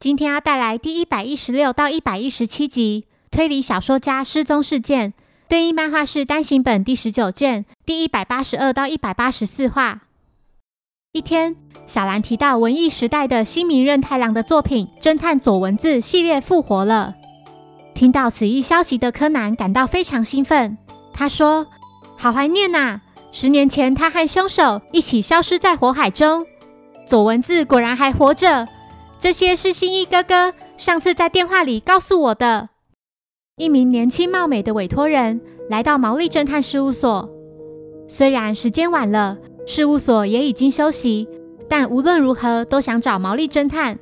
今天要带来第一百一十六到一百一十七集推理小说家失踪事件，对应漫画是单行本第十九卷第一百八十二到一百八十四话。一天，小兰提到文艺时代的新名任太郎的作品《侦探左文字》系列复活了。听到此一消息的柯南感到非常兴奋。他说：“好怀念呐！十年前他和凶手一起消失在火海中，左文字果然还活着。这些是新一哥哥上次在电话里告诉我的。”一名年轻貌美的委托人来到毛利侦探事务所，虽然时间晚了。事务所也已经休息，但无论如何都想找毛利侦探。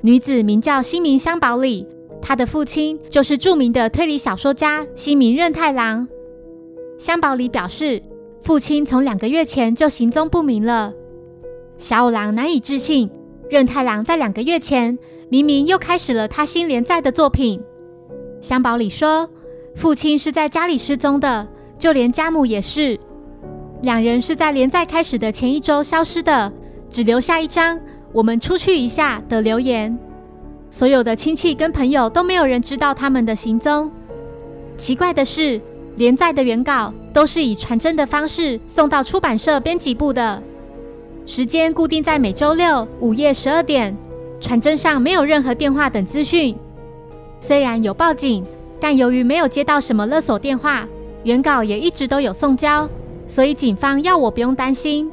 女子名叫新明香保里，她的父亲就是著名的推理小说家新明任太郎。香保里表示，父亲从两个月前就行踪不明了。小五郎难以置信，任太郎在两个月前明明又开始了他新连载的作品。香保里说，父亲是在家里失踪的，就连家母也是。两人是在连载开始的前一周消失的，只留下一张“我们出去一下”的留言。所有的亲戚跟朋友都没有人知道他们的行踪。奇怪的是，连载的原稿都是以传真的方式送到出版社编辑部的，时间固定在每周六午夜十二点。传真上没有任何电话等资讯。虽然有报警，但由于没有接到什么勒索电话，原稿也一直都有送交。所以警方要我不用担心，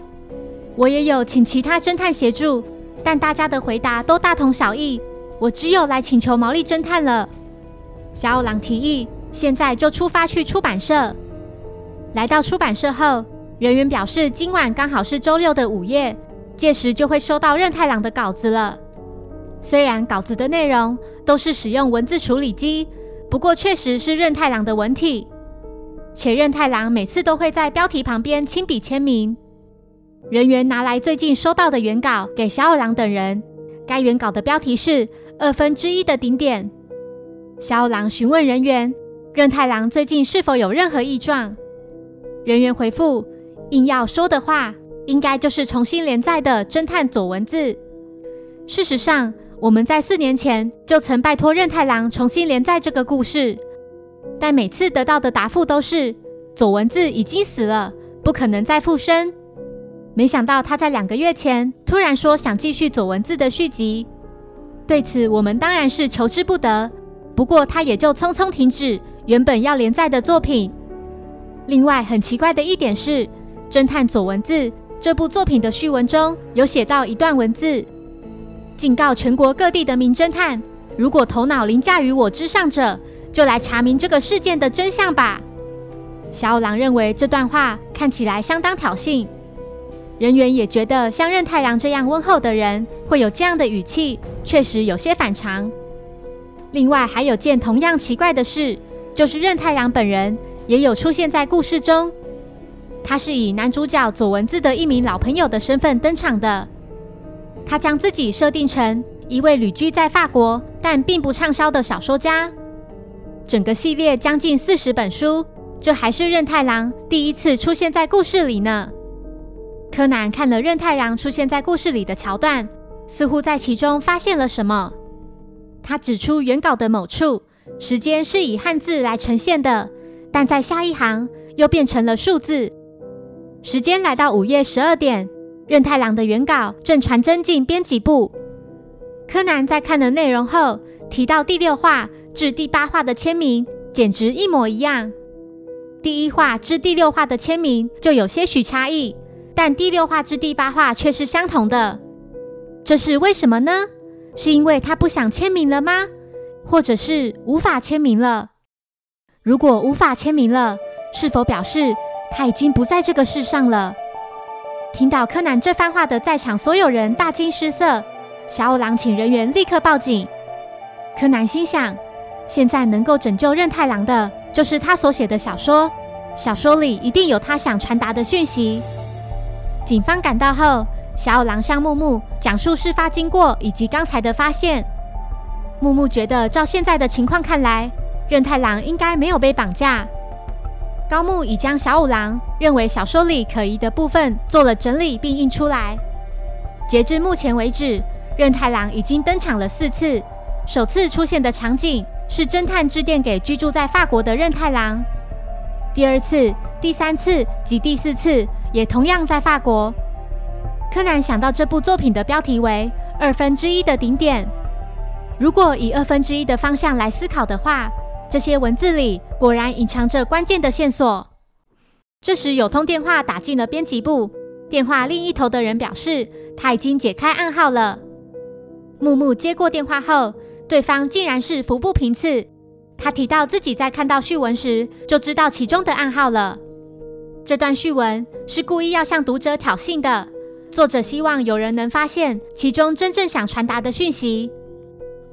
我也有请其他侦探协助，但大家的回答都大同小异。我只有来请求毛利侦探了。小五郎提议，现在就出发去出版社。来到出版社后，人员表示今晚刚好是周六的午夜，届时就会收到任太郎的稿子了。虽然稿子的内容都是使用文字处理机，不过确实是任太郎的文体。且任太郎每次都会在标题旁边亲笔签名。人员拿来最近收到的原稿给小五郎等人，该原稿的标题是二分之一的顶点。小五郎询问人员，任太郎最近是否有任何异状？人员回复，硬要说的话，应该就是重新连载的侦探左文字。事实上，我们在四年前就曾拜托任太郎重新连载这个故事。但每次得到的答复都是左文字已经死了，不可能再复生。没想到他在两个月前突然说想继续左文字的续集，对此我们当然是求之不得。不过他也就匆匆停止原本要连载的作品。另外很奇怪的一点是，《侦探左文字》这部作品的序文中有写到一段文字，警告全国各地的名侦探，如果头脑凌驾于我之上者。就来查明这个事件的真相吧。小五郎认为这段话看起来相当挑衅，人员也觉得像任太郎这样温厚的人会有这样的语气，确实有些反常。另外还有件同样奇怪的事，就是任太郎本人也有出现在故事中，他是以男主角左文字的一名老朋友的身份登场的。他将自己设定成一位旅居在法国但并不畅销的小说家。整个系列将近四十本书，这还是任太郎第一次出现在故事里呢。柯南看了任太郎出现在故事里的桥段，似乎在其中发现了什么。他指出原稿的某处时间是以汉字来呈现的，但在下一行又变成了数字。时间来到午夜十二点，任太郎的原稿正传真进编辑部。柯南在看了内容后，提到第六话。至第八话的签名简直一模一样，第一话至第六话的签名就有些许差异，但第六话至第八话却是相同的。这是为什么呢？是因为他不想签名了吗？或者是无法签名了？如果无法签名了，是否表示他已经不在这个世上了？听到柯南这番话的在场所有人大惊失色，小五郎请人员立刻报警。柯南心想，现在能够拯救任太郎的，就是他所写的小说，小说里一定有他想传达的讯息。警方赶到后，小五郎向木木讲述事发经过以及刚才的发现。木木觉得，照现在的情况看来，任太郎应该没有被绑架。高木已将小五郎认为小说里可疑的部分做了整理并印出来。截至目前为止，任太郎已经登场了四次。首次出现的场景是侦探致电给居住在法国的任太郎。第二次、第三次及第四次也同样在法国。柯南想到这部作品的标题为“二分之一的顶点”。如果以二分之一的方向来思考的话，这些文字里果然隐藏着关键的线索。这时有通电话打进了编辑部，电话另一头的人表示他已经解开暗号了。木木接过电话后，对方竟然是服部平次。他提到自己在看到序文时就知道其中的暗号了。这段序文是故意要向读者挑衅的，作者希望有人能发现其中真正想传达的讯息。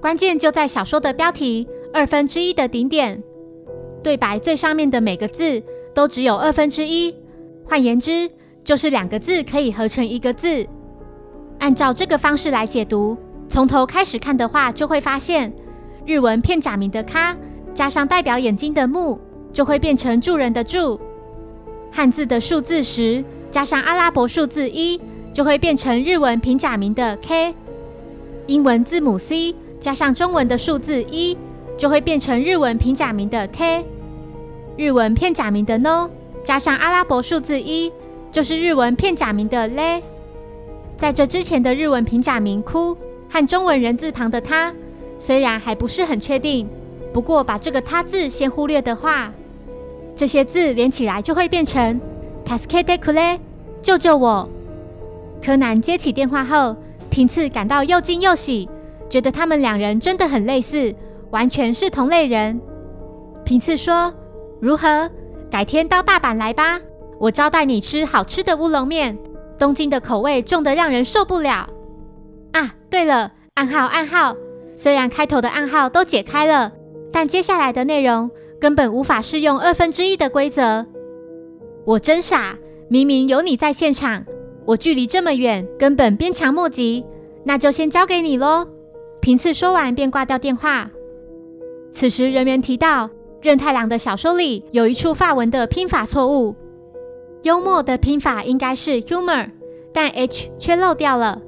关键就在小说的标题。二分之一的顶点，对白最上面的每个字都只有二分之一，换言之，就是两个字可以合成一个字。按照这个方式来解读，从头开始看的话，就会发现日文片假名的“咖”加上代表眼睛的“目”，就会变成助人的“助”；汉字的数字十加上阿拉伯数字一，就会变成日文平假名的 “k”；英文字母 C 加上中文的数字一。就会变成日文平假名的 t，日文片假名的 no，加上阿拉伯数字一，就是日文片假名的 le。在这之前的日文平假名哭和中文人字旁的他，虽然还不是很确定，不过把这个他字先忽略的话，这些字连起来就会变成 taskete kule，救救我。柯南接起电话后，平次感到又惊又喜，觉得他们两人真的很类似。完全是同类人。平次说：“如何？改天到大阪来吧，我招待你吃好吃的乌龙面。东京的口味重得让人受不了。”啊，对了，暗号暗号。虽然开头的暗号都解开了，但接下来的内容根本无法适用二分之一的规则。我真傻，明明有你在现场，我距离这么远，根本鞭长莫及。那就先交给你喽。平次说完便挂掉电话。此时，人员提到任太郎的小说里有一处法文的拼法错误，幽默的拼法应该是 humor，但 h 却漏掉了。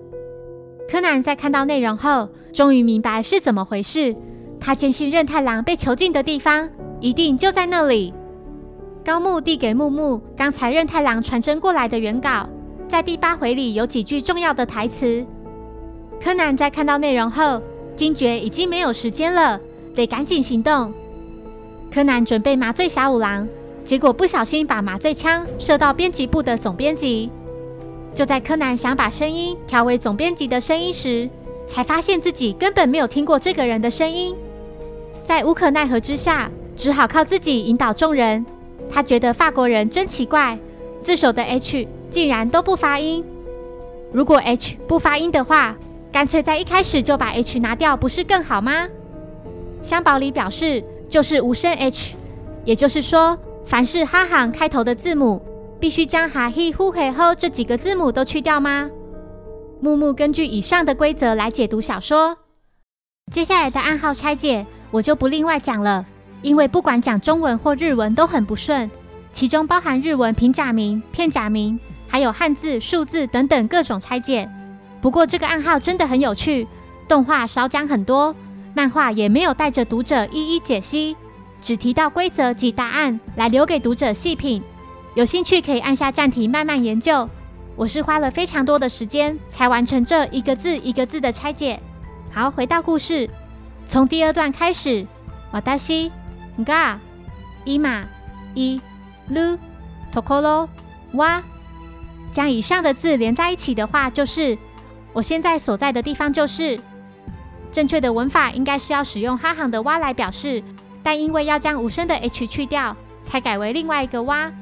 柯南在看到内容后，终于明白是怎么回事。他坚信任太郎被囚禁的地方一定就在那里。高木递给木木刚才任太郎传真过来的原稿，在第八回里有几句重要的台词。柯南在看到内容后，惊觉已经没有时间了。得赶紧行动！柯南准备麻醉小五郎，结果不小心把麻醉枪射到编辑部的总编辑。就在柯南想把声音调为总编辑的声音时，才发现自己根本没有听过这个人的声音。在无可奈何之下，只好靠自己引导众人。他觉得法国人真奇怪，自首的 H 竟然都不发音。如果 H 不发音的话，干脆在一开始就把 H 拿掉，不是更好吗？香宝里表示，就是无声 H，也就是说，凡是哈行开头的字母，必须将哈、嘿、呼、嘿、吼这几个字母都去掉吗？木木根据以上的规则来解读小说。接下来的暗号拆解，我就不另外讲了，因为不管讲中文或日文都很不顺，其中包含日文平假名、片假名，还有汉字、数字等等各种拆解。不过这个暗号真的很有趣，动画少讲很多。漫画也没有带着读者一一解析，只提到规则及答案来留给读者细品。有兴趣可以按下暂停慢慢研究。我是花了非常多的时间才完成这一个字一个字的拆解。好，回到故事，从第二段开始。瓦达西、ga、伊玛、伊、lu、tokoro、哇，将以上的字连在一起的话，就是我现在所在的地方就是。正确的文法应该是要使用哈行的蛙来表示，但因为要将无声的 h 去掉，才改为另外一个蛙。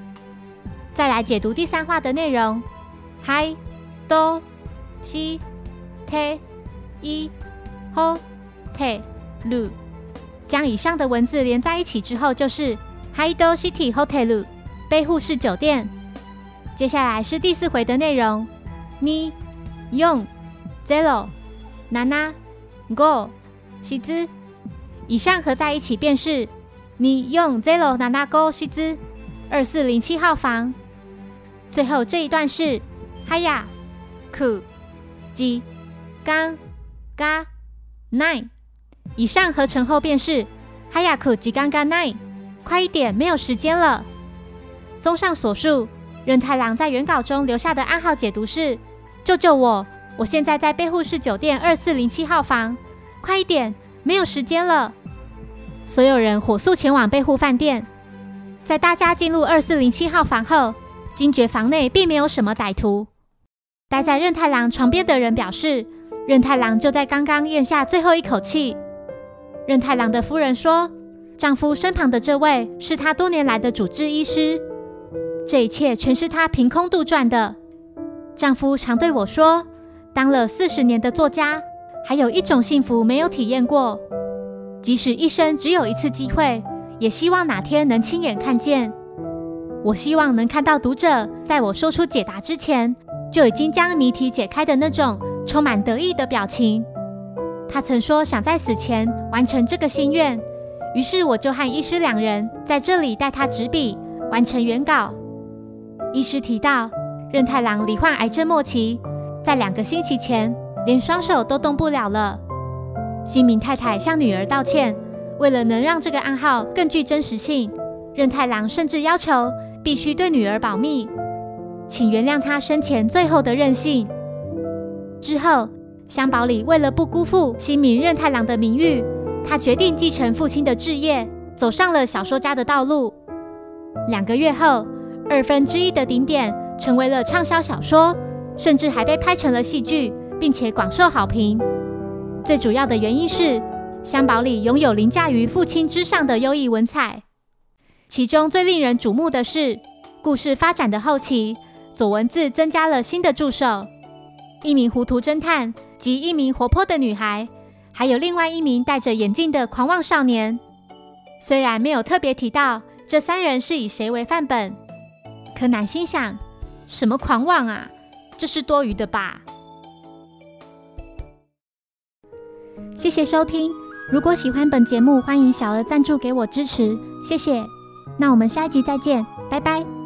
再来解读第三话的内容：嗨、多、西、t、一 hotel，将以上的文字连在一起之后，就是 Hi Do City Hotel 贝护市酒店。接下来是第四回的内容，你用 zero nana go 西兹，以上合在一起便是你用 zero nana go 西兹二四零七号房。最后这一段是 haya ku ji gang ga nine，以上合成后便是 haya ku ji gang ga nine，快一点，没有时间了。综上所述。任太郎在原稿中留下的暗号解读是：“救救我！我现在在贝护市酒店二四零七号房，快一点，没有时间了。”所有人火速前往贝护饭店。在大家进入二四零七号房后，惊觉房内并没有什么歹徒。待在任太郎床边的人表示，任太郎就在刚刚咽下最后一口气。任太郎的夫人说：“丈夫身旁的这位是他多年来的主治医师。”这一切全是她凭空杜撰的。丈夫常对我说：“当了四十年的作家，还有一种幸福没有体验过，即使一生只有一次机会，也希望哪天能亲眼看见。我希望能看到读者在我说出解答之前，就已经将谜题解开的那种充满得意的表情。”他曾说想在死前完成这个心愿，于是我就和医师两人在这里带他执笔完成原稿。医师提到，任太郎罹患癌症末期，在两个星期前连双手都动不了了。新明太太向女儿道歉，为了能让这个暗号更具真实性，任太郎甚至要求必须对女儿保密，请原谅他生前最后的任性。之后，香保里为了不辜负新明任太郎的名誉，他决定继承父亲的志业，走上了小说家的道路。两个月后。二分之一的顶点成为了畅销小说，甚至还被拍成了戏剧，并且广受好评。最主要的原因是香保里拥有凌驾于父亲之上的优异文采。其中最令人瞩目的是，故事发展的后期，左文字增加了新的助手：一名糊涂侦探及一名活泼的女孩，还有另外一名戴着眼镜的狂妄少年。虽然没有特别提到这三人是以谁为范本。柯南心想：“什么狂妄啊，这是多余的吧？”谢谢收听。如果喜欢本节目，欢迎小额赞助给我支持，谢谢。那我们下一集再见，拜拜。